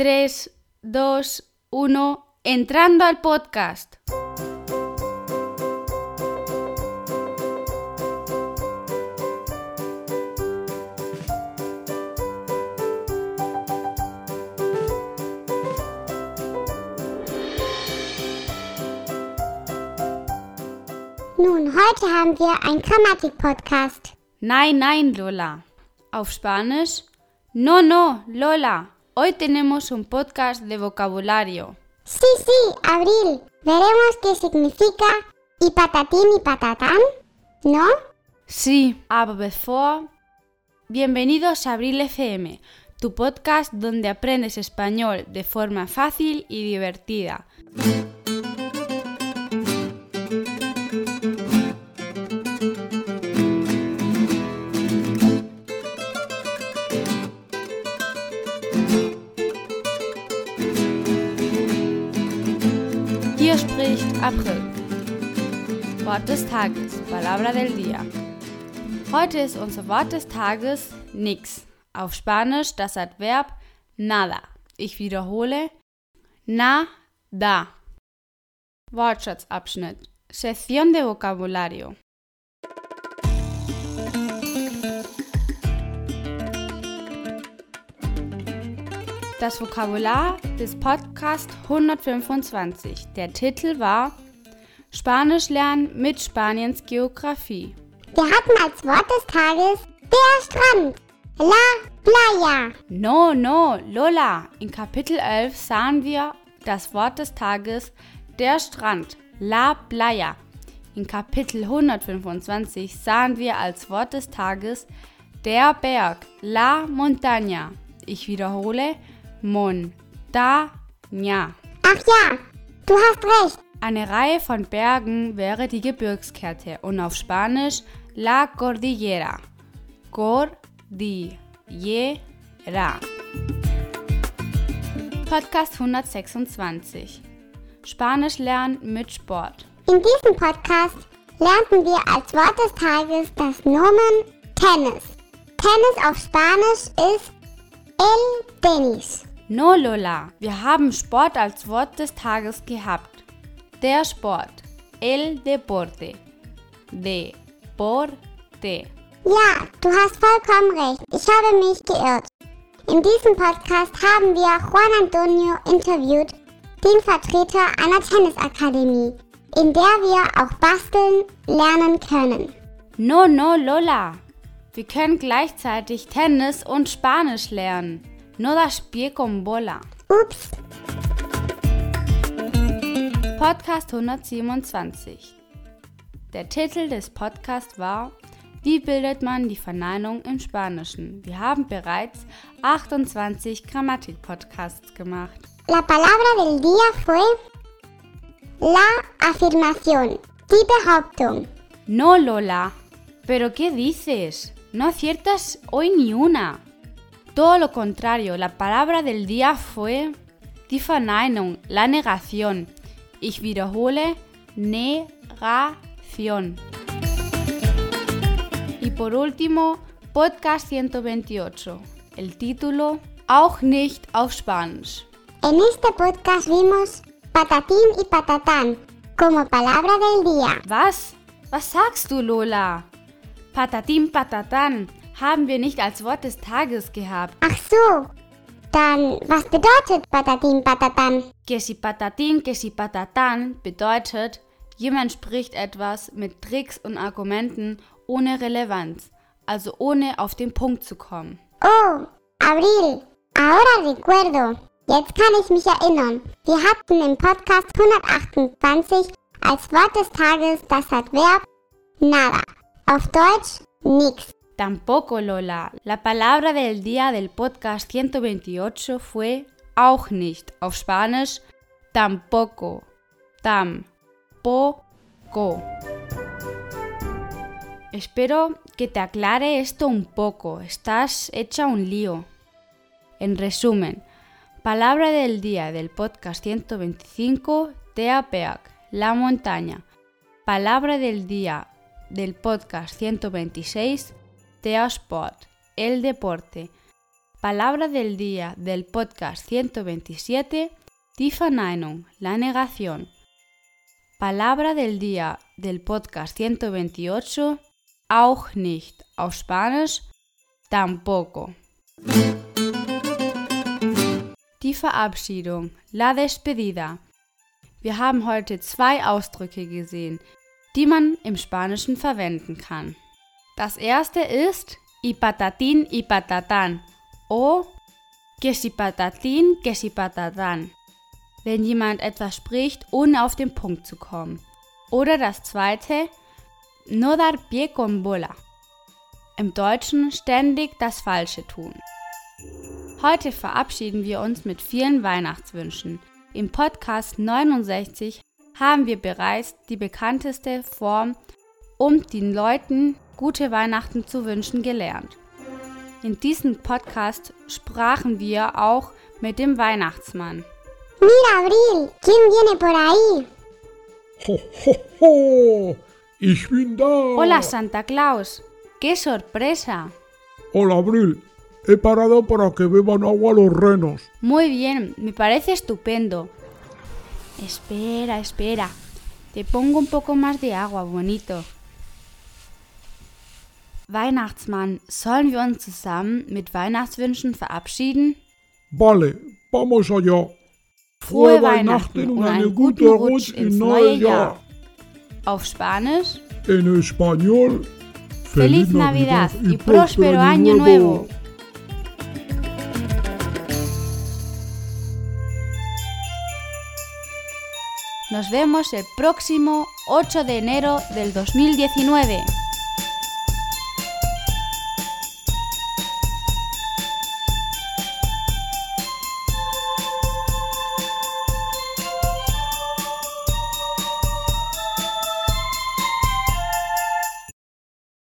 3, 2, 1, entrando al podcast. Nun, heute haben wir einen Grammatik-Podcast. Nein, nein, Lola. Auf Spanisch. No, no, Lola. Hoy tenemos un podcast de vocabulario. Sí, sí, Abril. Veremos qué significa y patatín y patatán, ¿no? Sí, aber bevor... Bienvenidos a Abril FM, tu podcast donde aprendes español de forma fácil y divertida. April. Wort des Tages, Palabra del Día. Heute ist unser Wort des Tages nix. Auf Spanisch das Adverb nada. Ich wiederhole nada. Wortschatzabschnitt. Sección de vocabulario. Das Vokabular des Podcast 125. Der Titel war Spanisch lernen mit Spaniens Geografie. Wir hatten als Wort des Tages der Strand. La playa. No, no, Lola. In Kapitel 11 sahen wir das Wort des Tages der Strand, la playa. In Kapitel 125 sahen wir als Wort des Tages der Berg, la montaña. Ich wiederhole, montaña. Ach ja, du hast recht. Eine Reihe von Bergen wäre die Gebirgskette und auf Spanisch la cordillera. Cordillera. Podcast 126. Spanisch lernen mit Sport. In diesem Podcast lernten wir als Wort des Tages das Nomen Tennis. Tennis auf Spanisch ist el tenis. No, Lola, wir haben Sport als Wort des Tages gehabt. Der Sport. El deporte. Deporte. Ja, du hast vollkommen recht. Ich habe mich geirrt. In diesem Podcast haben wir Juan Antonio interviewt, den Vertreter einer Tennisakademie, in der wir auch basteln lernen können. No, no, Lola. Wir können gleichzeitig Tennis und Spanisch lernen. No das pie con bola. Ups, Podcast 127. Der Titel des Podcasts war Wie bildet man die Verneinung im Spanischen? Wir haben bereits 28 Grammatik-Podcasts gemacht. la palabra del día fue la afirmación, die Behauptung. No, Lola. ¿Pero qué dices? No aciertas hoy ni una. Todo lo contrario, la palabra del día fue die Verneinung, la negación. Ich wiederhole, negación. Y por último, Podcast 128. El título, auch nicht auf Spanisch. En este podcast vimos patatín y patatán como palabra del día. Was? Was sagst du, Lola? Patatim patatán haben wir nicht als Wort des Tages gehabt. Ach so, dann was bedeutet? Que si patatín, que si patatán bedeutet, jemand spricht etwas mit Tricks und Argumenten ohne Relevanz, also ohne auf den Punkt zu kommen. Oh, Abril, ahora recuerdo. Jetzt kann ich mich erinnern. Wir hatten im Podcast 128 als Wort des Tages das Adverb nada. Auf Deutsch nix. Tampoco, Lola. La palabra del día del podcast 128 fue auch nicht. Auf Spanisch, tampoco. Tampoco. Espero que te aclare esto un poco. Estás hecha un lío. En resumen, palabra del día del podcast 125, Teapeac, la montaña. Palabra del día del podcast 126, Teasport, el deporte. Palabra del día del podcast 127, Die Verneinung, la negación. Palabra del día del podcast 128, auch nicht, auf Spanisch, tampoco. Die Verabschiedung, la despedida. Wir haben heute zwei Ausdrücke gesehen, die man im Spanischen verwenden kann. Das erste ist y patatán o que si patatín, que si patatán, wenn jemand etwas spricht, ohne auf den Punkt zu kommen. Oder das zweite, no dar pie con bola. Im Deutschen ständig das Falsche tun. Heute verabschieden wir uns mit vielen Weihnachtswünschen. Im Podcast 69 haben wir bereits die bekannteste Form, um den Leuten gute Weihnachten zu wünschen, gelernt. In diesem Podcast sprachen wir auch mit dem Weihnachtsmann. Mira, Abril, ¿quién viene por ahí? ¡Ho, ho, ho! Ich bin da. Hola Santa Claus, qué sorpresa. Hola, Abril. He parado para que beban agua los renos. Muy bien, me parece estupendo. Espera, espera. Te pongo un poco más de agua, bonito. Weihnachtsmann, sollen wir uns zusammen mit Weihnachtswünschen verabschieden? Vale, vamos allá. Frohe Weihnachten und einen guten Rutsch ins neue Jahr. Auf Spanisch, En español, Feliz Navidad y próspero año nuevo. Nos vemos el próximo 8 de enero del 2019.